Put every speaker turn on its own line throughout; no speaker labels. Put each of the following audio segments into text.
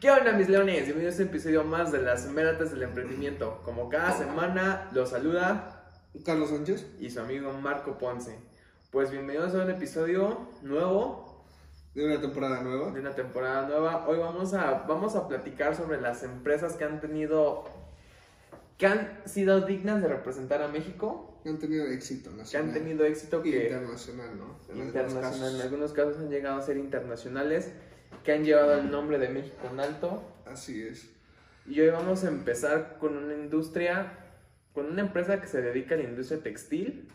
¿Qué onda mis leones? Bienvenidos a un episodio más de las Meratas del Emprendimiento. Como cada semana los saluda
Carlos Sánchez.
y su amigo Marco Ponce. Pues bienvenidos a un episodio nuevo,
De una temporada nueva.
de una temporada nueva. Hoy vamos a, vamos a platicar sobre las empresas que han tenido, que han sido dignas de representar a México,
Que han tenido éxito
que
nacional.
han tenido éxito, que
internacional, ¿no? En
internacional, algunos casos han llegado a ser internacionales, que han llevado el nombre de México en alto.
Así es.
Y hoy vamos a empezar con una industria, con una empresa que se dedica a la industria textil.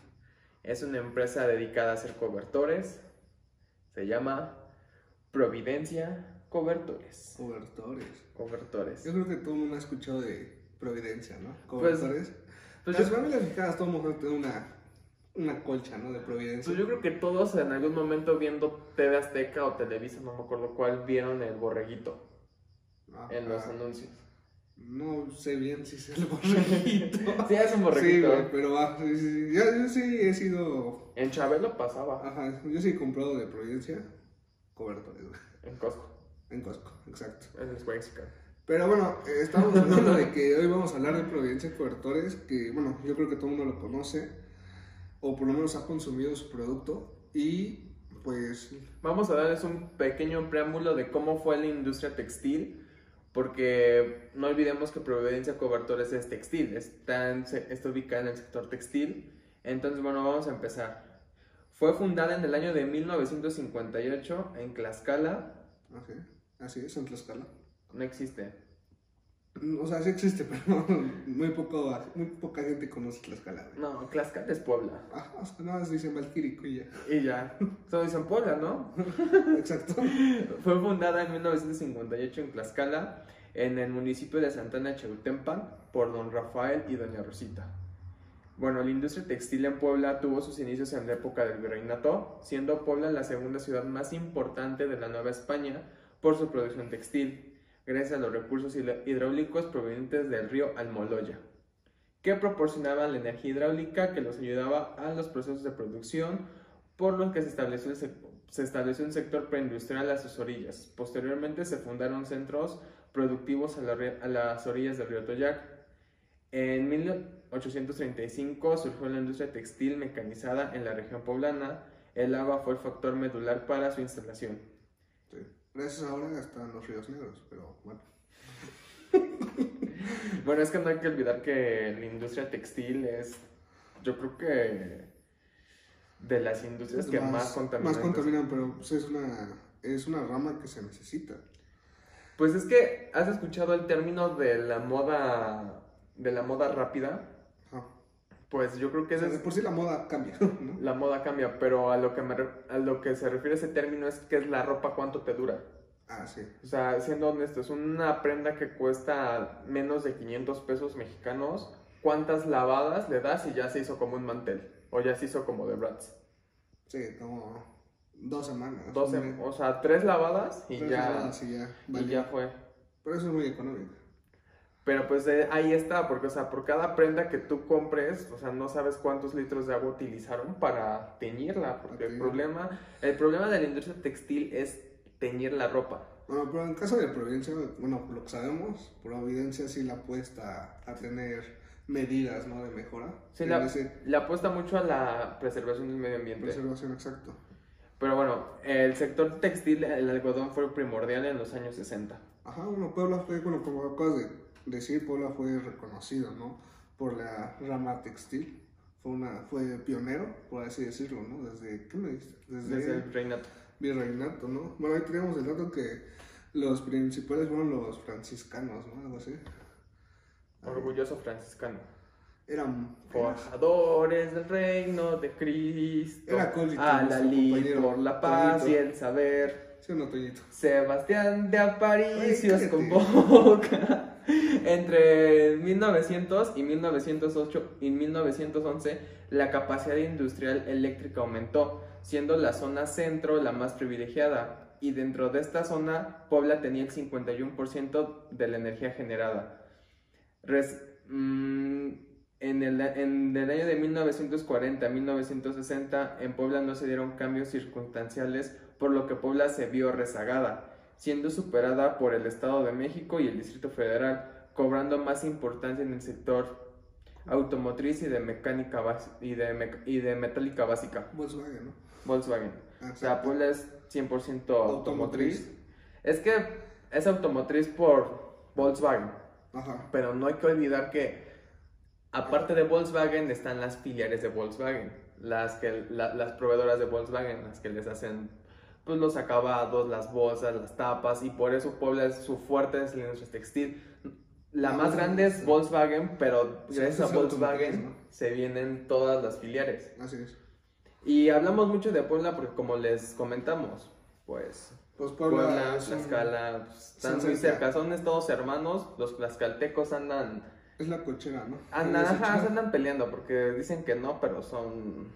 Es una empresa dedicada a hacer cobertores. Se llama Providencia Cobertores.
Cobertores.
Cobertores.
Yo creo que todo el mundo ha escuchado de Providencia, ¿no?
Pues,
Cobertores.
Pues
Las
yo,
familias mexicanas todo el mundo tiene una, una colcha, ¿no? De Providencia.
pues yo creo que todos en algún momento viendo TV Azteca o Televisa, no me acuerdo cuál, vieron el borreguito
Ah,
en los
ah,
anuncios.
No sé bien si es el borreguito.
Sí, es un
Sí,
borreguito.
güey, pero ah, sí, sí, sí. Yo, yo sí he sido.
en Chabelo pasaba,
Ajá, yo sí he comprado de Providencia cobertores,
en Costco,
En Costco, exacto.
en el.
Pero bueno, eh, estamos hablando de que hoy vamos a hablar de Providencia Cobertores, que bueno, yo creo que todo el mundo lo conoce, o por lo menos ha consumido su producto, y pues
Vamos a darles un pequeño preámbulo de cómo fue la industria textil, porque no olvidemos que Providencia Cobertores es textil, está, en- está ubicada en el sector textil. Entonces, bueno, vamos a empezar. Fue fundada en el año de 1958 en Tlaxcala.
ok, así es, en Tlaxcala.
No existe.
O sea, sí existe, pero muy, poco, muy poca gente conoce Tlaxcala. güey.
No, Tlaxcala es Puebla.
Ajá, o sea, nada más dicen Valquirico y ya.
Y ya. Solo dicen Puebla, ¿no?
Exacto.
Fue fundada en 1958 en Tlaxcala, en el municipio de Santana Cheutempan, por don Rafael y doña Rosita. Bueno, la industria textil en Puebla tuvo sus inicios en la época del virreinato, siendo Puebla la segunda ciudad más importante de la Nueva España por su producción textil, gracias a los recursos hidráulicos provenientes del río Almoloya, que proporcionaban la energía hidráulica que los ayudaba a los procesos de producción, por lo que se estableció, un sector preindustrial a sus orillas. Posteriormente se fundaron centros productivos a, a las orillas del río Toyac. En 1835 surgió la industria textil mecanizada en la región poblana. El agua fue el factor medular para su instalación.
Gracias ahora están los ríos negros, pero bueno.
Bueno, es que no hay que olvidar que la industria textil es, yo creo que de las industrias que más, contaminan.
Más contaminan, pero pues, es, una, es una rama que se necesita.
Pues es que has escuchado el término de la moda, de la moda rápida. Pues yo creo que
O sea, de por sí la moda cambia, ¿no?
la moda cambia, pero a lo que me a lo que se refiere ese término es que es la ropa cuánto te dura.
Ah, sí.
O sea, siendo honestos, una prenda que cuesta menos de 500 pesos mexicanos, ¿cuántas lavadas le das y ya se hizo como un mantel? O ya se hizo como de Bratz.
Sí, como dos semanas.
12,
un mes.
o sea, tres lavadas y
Tres
ya,
semanas y ya.
y ya fue.
Pero eso es muy económico.
Pero pues eh, ahí está, porque o sea, por cada prenda que tú compres, o sea, no sabes cuántos litros de agua utilizaron para teñirla, porque el problema, el problema de la industria textil es teñir la ropa.
Bueno, pero en caso de Providencia, bueno, lo que sabemos, Providencia sí la apuesta a tener medidas, ¿no? De mejora.
Sí, la,
ese
le apuesta mucho a la preservación del medio ambiente.
preservación exacto.
Pero bueno, el sector textil, el algodón fue primordial en los años 60.
Ajá, bueno, Puebla fue, bueno, como acabas de decir, Puebla fue reconocido, ¿no? Por la rama textil. Fue, una, fue pionero, por así decirlo, ¿no? Desde, ¿qué me? Desde,
Desde el reinato.
virreinato, ¿no? Bueno, ahí teníamos el dato que los principales fueron los franciscanos, ¿no? Algo así.
Orgulloso franciscano.
Eran...
Forjadores del reino de Cristo.
Era acólito,
a la lid por la paz
Toñito.
y el saber.
Sí, no, Toñito.
Sebastián de Aparicio convoca. Entre 1900 y 1908 y 1911, la capacidad industrial eléctrica aumentó, siendo la zona centro la más privilegiada. Y dentro de esta zona, Puebla tenía el 51% de la energía generada. Mm, en, el, en el año de 1940 a 1960, en Puebla no se dieron cambios circunstanciales, por lo que Puebla se vio rezagada. siendo superada por el Estado de México y el Distrito Federal, cobrando más importancia en el sector automotriz y de mecánica y de, y de metálica básica.
Volkswagen, ¿no?
Volkswagen.
Ah,
O sea,
exacto.
Puebla es 100% automotriz.
Automotriz.
Es que es automotriz por Volkswagen,
Ajá.
pero no hay que olvidar que aparte de Volkswagen están las filiales de Volkswagen, las que la- las proveedoras de Volkswagen, las que les hacen pues los acabados, las bolsas, las tapas y por eso Puebla es su fuerte es la industria textil. La más grande es. Volkswagen, pero
Sí,
gracias a Volkswagen se vienen todas las filiales.
Así es.
Y hablamos mucho de Puebla porque como les comentamos, pues
Pues Puebla,
Puebla,
es, un-
Tlaxcala, pues, están muy
cerca.
son todos hermanos, los tlaxcaltecos andan,
es la cochera, ¿no?
andan, ajá, andan peleando porque dicen que no, pero son,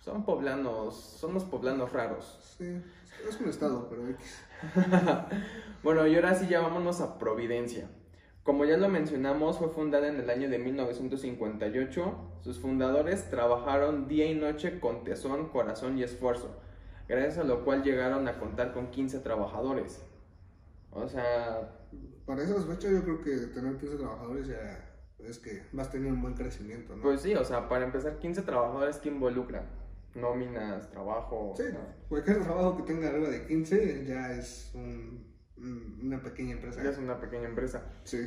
son poblanos, son los poblanos raros.
Sí, es un estado, pero X.
Bueno, y ahora sí ya vámonos a Providencia. Como ya lo mencionamos, fue fundada en el año de 1958. Sus fundadores trabajaron día y noche con tesón, corazón y esfuerzo, gracias a lo cual llegaron a contar con 15 trabajadores. O sea,
Para esas fechas yo creo que tener 15 trabajadores ya es que vas a tener un buen crecimiento, ¿no?
pues sí, o sea, para empezar, 15 trabajadores que involucran nóminas, trabajo.
sí,
o sea,
cualquier trabajo que tenga arriba de 15 ya es un- un- una pequeña empresa.
ya es una pequeña empresa.
Sí,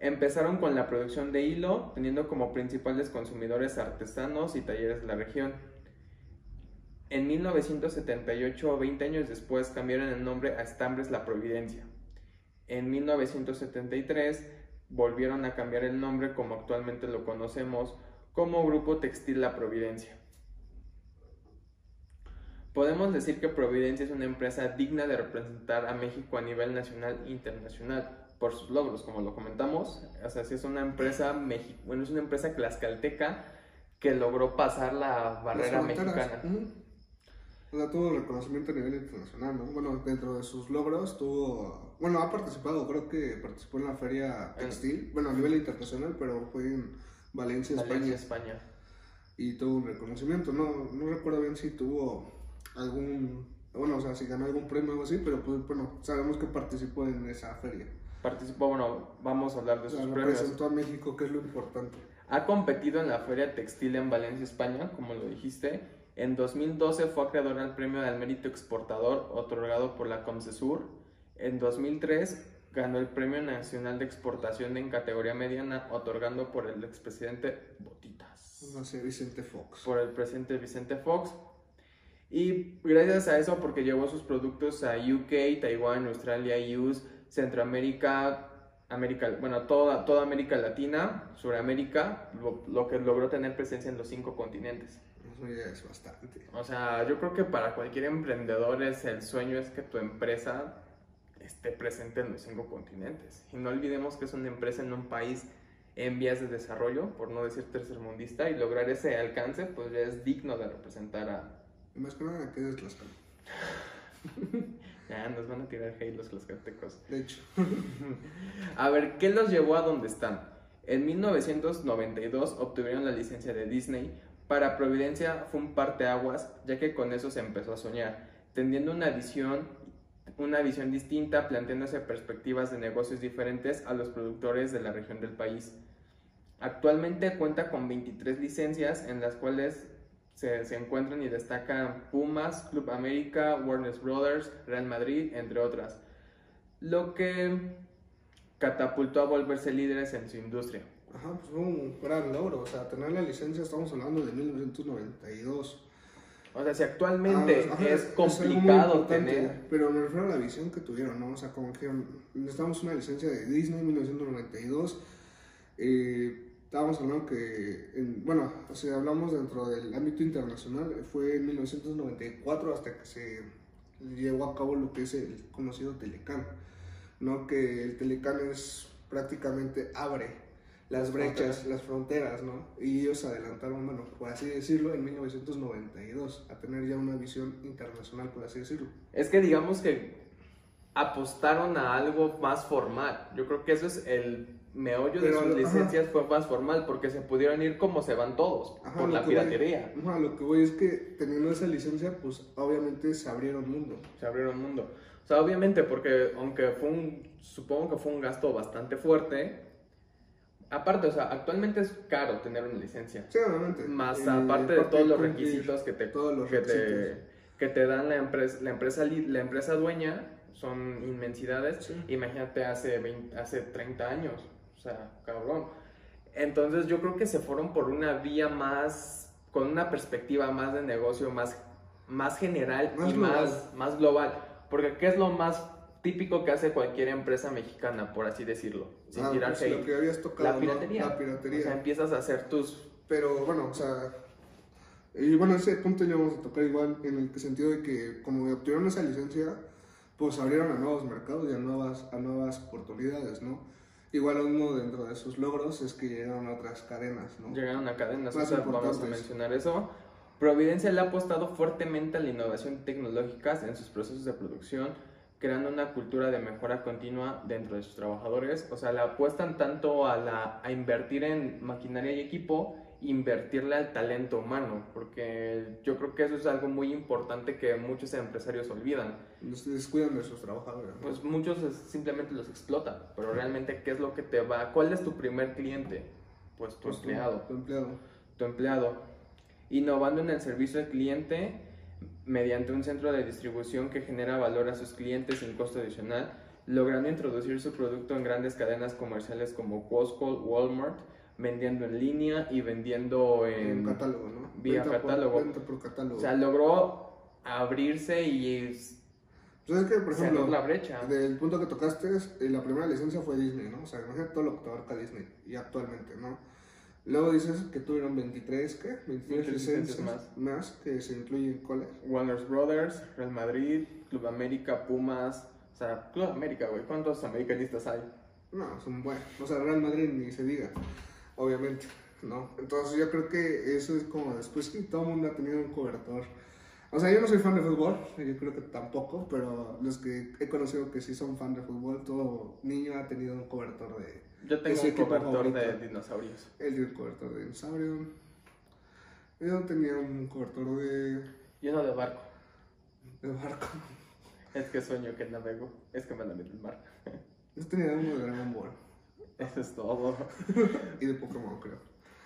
Empezaron con la producción de hilo, teniendo como principales consumidores artesanos y talleres de la región. En 1978, 20 años después, cambiaron el nombre a Estambres La Providencia. En 1973, volvieron a cambiar el nombre como actualmente lo conocemos, como Grupo Textil La Providencia. Podemos decir que Providencia es una empresa digna de representar a México a nivel nacional e internacional por sus logros, como lo comentamos. O sea, sí es una empresa mexi- bueno, es una empresa tlaxcalteca que logró pasar la barrera mexicana.
O sea, tuvo reconocimiento a nivel internacional, ¿no? Bueno, dentro de sus logros tuvo... Bueno, ha participado, creo que participó en la feria textil, bueno, a nivel internacional, pero fue en Valencia,
Valencia,
España,
España.
y tuvo un reconocimiento. No, no recuerdo bien si tuvo algún... Bueno, o sea, si ganó algún premio o algo así, pero pues, bueno, sabemos que participó en esa feria.
Participó, bueno, vamos a hablar de sus premios.
representó a México, que es lo importante.
Ha competido en la Feria Textil en Valencia, España, como lo dijiste. En 2012 fue acreedor al Premio al Mérito Exportador otorgado por la Comcesur. En 2003 ganó el Premio Nacional de Exportación en categoría mediana otorgando por el expresidente Botitas.
No sé, Vicente Fox.
Por el presidente Vicente Fox. Y gracias a eso, porque llevó sus productos a UK, Taiwán, Australia, US, Centroamérica, América, bueno, toda, toda América Latina, Suramérica, lo, lo que logró tener presencia en los cinco continentes.
Es bastante.
O sea, yo creo que para cualquier emprendedor es el sueño es que tu empresa esté presente en los cinco continentes. Y no olvidemos que es una empresa en un país en vías de desarrollo, por no decir tercermundista, y lograr ese alcance, pues ya es digno de representar a...
Más que nada, que es Tlaxcala.
Ya, nos van a tirar hate los tlaxcaltecos.
De hecho,
A ver, ¿qué los llevó a donde están? En 1992 obtuvieron la licencia de Disney. Para Providencia fue un parteaguas, ya que con eso se empezó a soñar, tendiendo una visión, una visión distinta, planteándose perspectivas de negocios diferentes a los productores de la región del país. Actualmente cuenta con 23 licencias, en las cuales se, se encuentran y destacan Pumas, Club América, Warner Brothers, Real Madrid, entre otras. Lo que catapultó a volverse líderes en su industria.
ajá, pues fue un gran logro. O sea, tener la licencia, estamos hablando de 1992.
O sea, si actualmente
Ah,
es complicado
importante,
tener...
Pero me refiero a la visión que tuvieron, ¿no? O sea, como que necesitamos una licencia de Disney en 1992. Eh, estábamos hablando que, en- bueno, o sea, hablamos dentro del ámbito internacional, fue en 1994 hasta que se llevó a cabo lo que es el conocido Telecan, ¿no? Que el Telecan es prácticamente abre las brechas, las fronteras, ¿no? Y ellos adelantaron, bueno, por así decirlo, en 1992 a tener ya una visión internacional, por así decirlo.
Es que digamos que apostaron a algo más formal. Yo creo que eso es el meollo de
Pero,
sus
ajá.
licencias fue más formal porque se pudieron ir como se van todos
Ajá,
por la
voy-
piratería.
Ajá, lo que voy es que teniendo esa licencia, pues obviamente se abrieron mundo.
Se abrieron un mundo. O sea, obviamente porque aunque fue un supongo que fue un gasto bastante fuerte. Aparte, o sea, actualmente es caro tener una licencia.
Sí, obviamente.
Más
Eh,
aparte de todos los requisitos que te,
todos los
que te, que te dan la empresa, la empresa, la empresa dueña, son inmensidades.
Sí.
Imagínate hace, 20 hace 30 años, o sea, cabrón. Entonces yo creo que se fueron por una vía más, con una perspectiva más de negocio, más, más general
Más
y
global.
más, más global. Porque ¿qué es lo más típico que hace cualquier empresa mexicana, por así decirlo? Sin
Ah,
tirarse
pues,
ahí.
lo que habías tocado,
La
¿no?
piratería.
La piratería.
O sea, empiezas a hacer tus
Pero bueno, o sea, y bueno, ese punto ya vamos a tocar igual en el sentido de que como obtuvieron esa licencia, pues abrieron a nuevos mercados y a nuevas, a nuevas oportunidades, ¿no? Igual uno dentro de sus logros es que llegaron a otras cadenas, ¿no?
Llegaron a cadenas,
Más
o sea, vamos a mencionar eso. Providencia le ha apostado fuertemente a la innovación tecnológica en sus procesos de producción, creando una cultura de mejora continua dentro de sus trabajadores. O sea, le apuestan tanto a, la, a invertir en maquinaria y equipo, invertirle al talento humano, porque yo creo que eso es algo muy importante que muchos empresarios olvidan.
Se descuidan de sus trabajadores. ¿no?
Pues muchos simplemente los explotan, pero realmente, ¿qué es lo que te va? ¿Cuál es tu primer cliente? Pues tu
Pues, tu-
empleado
Tu empleado.
tu empleado, innovando en el servicio al cliente mediante un centro de distribución que genera valor a sus clientes sin costo adicional, logrando introducir su producto en grandes cadenas comerciales como Costco, Walmart, vendiendo en línea y vendiendo
En
en...
catálogo, ¿no?
vía
Venta por-
catálogo.
venta por catálogo.
O sea, logró abrirse y
Pues es que, por ejemplo,
la brecha.
del punto que tocaste, eh, la primera licencia fue Disney, ¿no? O sea, imagínate todo lo que te abarca Disney y actualmente, ¿no? Luego dices que tuvieron 23, ¿qué? 23
23
licencias
licencias
más. que se incluyen cuáles.
Warner Brothers, Real Madrid, Club América, Pumas, o sea, Club América, güey, ¿cuántos americanistas hay?
No, son buenos. O sea, Real Madrid ni se diga, obviamente, ¿no? Entonces yo creo que eso es como después que todo el mundo ha tenido un cobertor. O sea, yo no soy fan de fútbol, yo creo que tampoco, pero los que he conocido que sí son fan de fútbol, todo niño ha tenido un cobertor de...
Yo tengo un cobertor de dinosaurios.
Él tiene un cobertor de dinosaurio. Yo tenía un cobertor de,
Lleno de barco.
de barco.
Es que sueño que navego. Es que me la meto el mar.
Yo tenía uno de Dragon Ball
Eso es todo.
y de Pokémon, creo.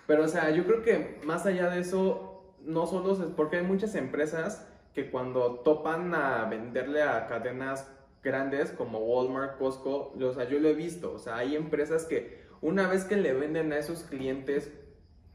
Pero, o sea, yo creo que más allá de eso, no solo es porque hay muchas empresas que cuando topan a venderle a cadenas grandes como Walmart, Costco, o sea, yo lo he visto. O sea, hay empresas que una vez que le venden a esos clientes,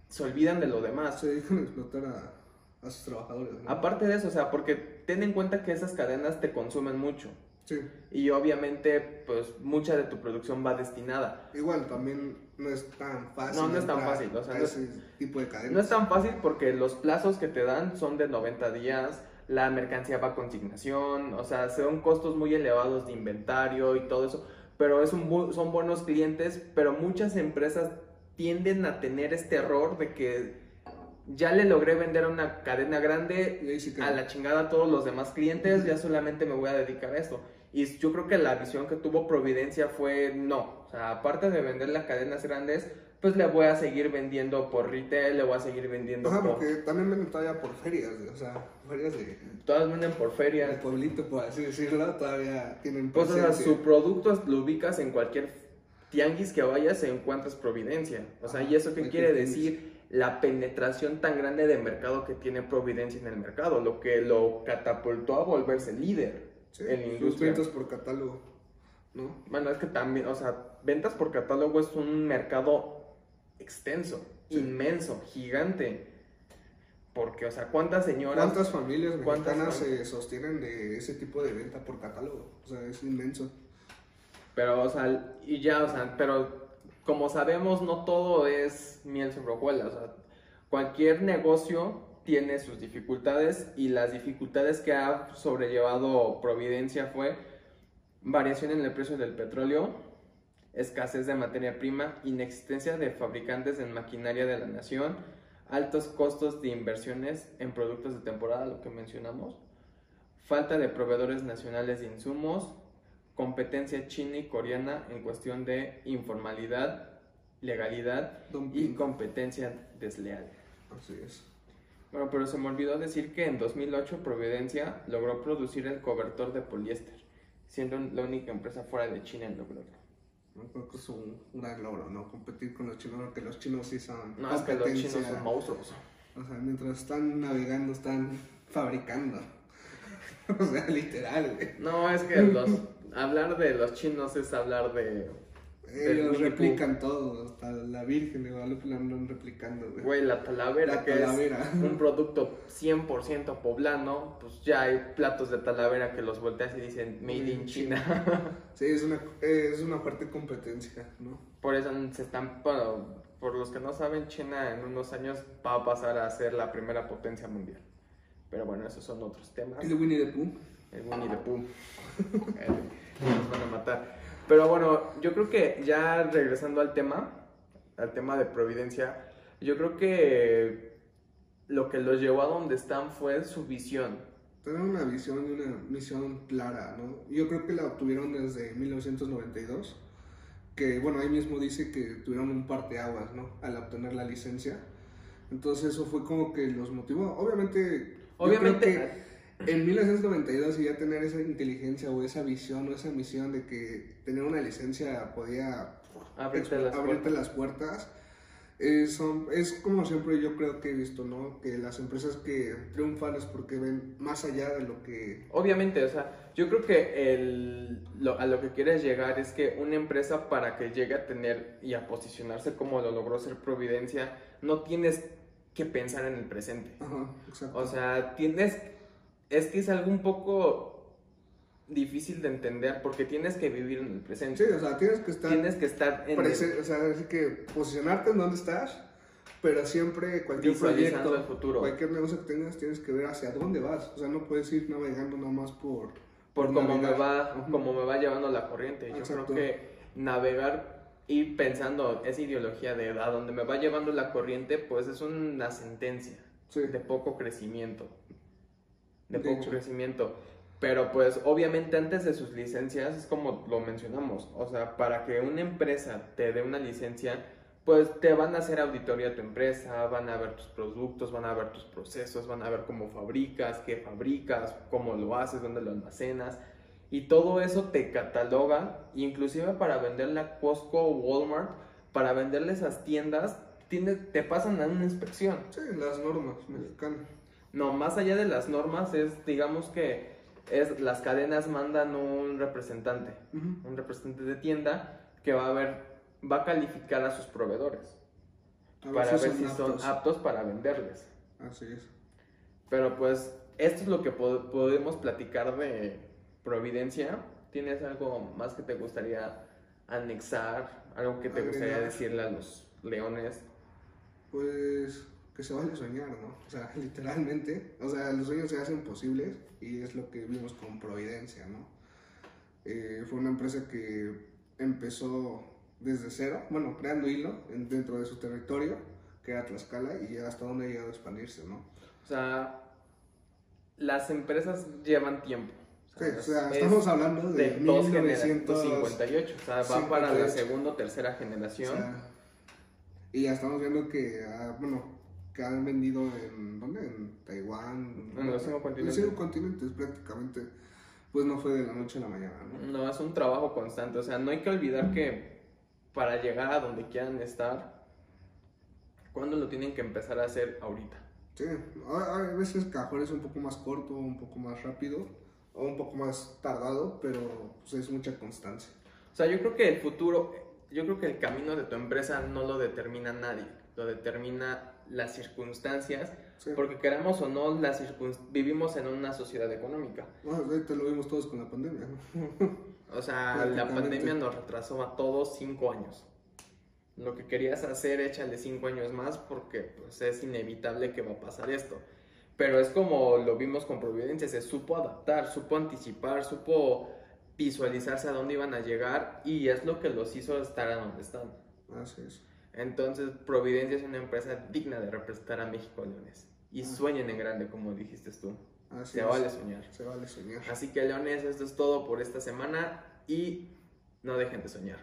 se olvidan de lo demás.
Se dedican a explotar a, a sus trabajadores, ¿no?
Aparte de eso, o sea, porque ten en cuenta que esas cadenas te consumen mucho.
Sí.
Y obviamente, pues mucha de tu producción va destinada.
Igual también no es tan fácil.
No, no es tan fácil, o sea,
a
no-
ese tipo de cadenas.
No es tan fácil porque los plazos que te dan son de 90 días, la mercancía va a consignación, o sea, son costos muy elevados de inventario y todo eso, pero es un bu- son buenos clientes, pero muchas empresas tienden a tener este error de que ya le logré vender a una cadena grande,
sí
a la chingada a todos los demás clientes, ya solamente me voy a dedicar a esto. Y yo creo que la visión que tuvo Providencia fue no, o sea, aparte de venderle a cadenas grandes, pues le voy a seguir vendiendo por retail, le voy a seguir vendiendo
Ajá,
por...
porque también venden todavía por ferias, o sea, ferias de,
Todas venden por
de
feria.
pueblito, por así decirlo, todavía tienen
Pues o sea, su producto lo ubicas en cualquier tianguis que vayas encuentras Providencia. O sea, ¿y eso qué quiere decir? La penetración tan grande de mercado que tiene Providencia en el mercado, lo que lo catapultó a volverse líder
Sí,
en industria.
ventas por catálogo, ¿no?
Bueno, es que también, o sea, ventas por catálogo es un mercado extenso,
Sí.
inmenso, gigante. Porque, o sea, ¿cuántas señoras
¿Cuántas familias
¿Cuántas
mexicanas
fam-
se sostienen de ese tipo de venta por catálogo? O sea, es inmenso.
Pero, o sea, y ya, o sea, pero como sabemos, no todo es miel sobre hojuelas. O sea, cualquier negocio tiene sus dificultades y las dificultades que ha sobrellevado Providencia fue variación en el precio del petróleo, escasez de materia prima, inexistencia de fabricantes en maquinaria de la nación, altos costos de inversiones en productos de temporada, lo que mencionamos, falta de proveedores nacionales de insumos, competencia china y coreana en cuestión de informalidad, legalidad y
Dumping.
competencia desleal.
Así es.
Bueno, pero se me olvidó decir que en 2008 Providencia logró producir el cobertor de poliéster, siendo la única empresa fuera de China en lograrlo.
Yo creo que es un gran logro, ¿no? Competir con los chinos, porque los chinos sí son
No, es que los chinos son monstruos.
O sea, mientras están navegando, están fabricando. o sea, literal, güey.
No, es que los, hablar de los chinos es hablar de...
Ellos replican todo, hasta la Virgen de Guadalupe la andan replicando, güey.
Güey, la talavera,
La
que
talavera.
es un producto 100% poblano, pues ya hay platos de talavera que los volteas y dicen Made in China.
Sí, es una, es una fuerte competencia, ¿no?
por eso se están, por, por los que no saben, China en unos años va a pasar a ser la primera potencia mundial. Pero bueno, esos son otros temas.
¿Y de Winnie the Pooh?
El Winnie the Pooh. Nos van a matar. Pero bueno, yo creo que ya regresando al tema, al tema de Providencia, yo creo que lo que los llevó a donde están fue su visión.
Tener una visión y una misión clara, ¿no? Yo creo que la obtuvieron desde 1992, que bueno, ahí mismo dice que tuvieron un parteaguas, ¿no? Al obtener la licencia. Entonces eso fue como que los motivó. Obviamente,
Obviamente,
en 1992 y ya tener esa inteligencia o esa visión o esa misión de que tener una licencia podía
Abrirte las
abrirte
puertas.
las puertas. eh, son- es como siempre yo creo que he visto, ¿no? Que las empresas que triunfan es porque ven más allá de lo que...
Obviamente, o sea, yo creo que el, lo- a lo que quieres llegar es que una empresa para que llegue a tener y a posicionarse como lo logró ser Providencia, no tienes que pensar en el presente.
Ajá, exacto.
O sea, tienes, es que es algo un poco difícil de entender porque tienes que vivir en el
sí,
presente.
o sea, tienes que estar...
Tienes que estar en el-
prese- o sea, así que posicionarte en donde estás, pero siempre cualquier proyecto,
el futuro.
cualquier negocio que tengas, tienes que ver hacia dónde vas. O sea, no puedes ir navegando nada más por...
por cómo me va,
Ujú.
cómo me va llevando la corriente. Yo
Exacto.
creo que navegar y pensando esa ideología de a donde me va llevando la corriente, pues es una sentencia
Sí,
de poco crecimiento. De poco crecimiento. Pero pues obviamente antes de sus licencias es como lo mencionamos. O sea, para que una empresa te dé una licencia, pues te van a hacer auditoría a tu empresa, van a ver tus productos, van a ver tus procesos, van a ver cómo fabricas, qué fabricas, cómo lo haces, dónde lo almacenas. Y todo eso te cataloga, inclusive para venderle a Costco o Walmart, para venderle esas tiendas, te pasan a una inspección.
sí, las normas mexicanas.
No, más allá de las normas es, digamos que es las cadenas mandan un representante, un representante de tienda que va a ver, va a calificar a sus proveedores
A
para ver si
son aptos.
aptos para venderles.
Así es.
Pero pues esto es lo que po- podemos platicar de Providencia. ¿Tienes algo más que te gustaría anexar? ¿Algo que te gustaría decirle a los leones?
Pues que se vale soñar, ¿no? O sea, literalmente. O sea, los sueños se hacen posibles y es lo que vimos con Providencia, ¿no? Eh, fue una empresa que empezó desde cero, bueno, creando hilo en- dentro de su territorio, que era Tlaxcala, y hasta donde ha llegado a expandirse, ¿no?
O sea, las empresas llevan tiempo.
Sí, o sea,
es-
estamos hablando de,
de dos
1958.
1958, o sea, va para la
58.
segunda o tercera
O
generación.
sea, y ya estamos viendo que, ah, bueno, que han vendido en, ¿dónde? En Taiwán.
En los cinco continentes.
En los cinco continentes prácticamente. Pues no fue de la noche a la mañana, ¿no?
no, es un trabajo constante, o sea, no hay que olvidar que para llegar a donde quieran estar, ¿cuándo lo tienen que empezar a hacer ahorita?
Sí, a veces Cajón es un poco más corto, un poco más rápido, o un poco más tardado, pero pues, es mucha constancia.
O sea, yo creo que el futuro, yo creo que el camino de tu empresa no lo determina nadie, lo determina las circunstancias,
Sí.
porque queramos o no, las vivimos en una sociedad económica.
Bueno, ahorita lo vimos todos con la pandemia.
O sea, la pandemia nos retrasó a todos cinco años. Lo que querías hacer, échale cinco años más porque pues, es inevitable que va a pasar esto. Pero es como lo vimos con Providencia, se supo adaptar, supo anticipar, supo visualizarse a dónde iban a llegar y es lo que los hizo estar a donde están.
Así es.
Entonces, Providencia es una empresa digna de representar a México Leones. Y
Ah.
sueñen en grande, como dijiste tú.
Así
Se
es.
vale soñar.
Se vale soñar.
Así que Leones, esto es todo por esta semana y no dejen de soñar.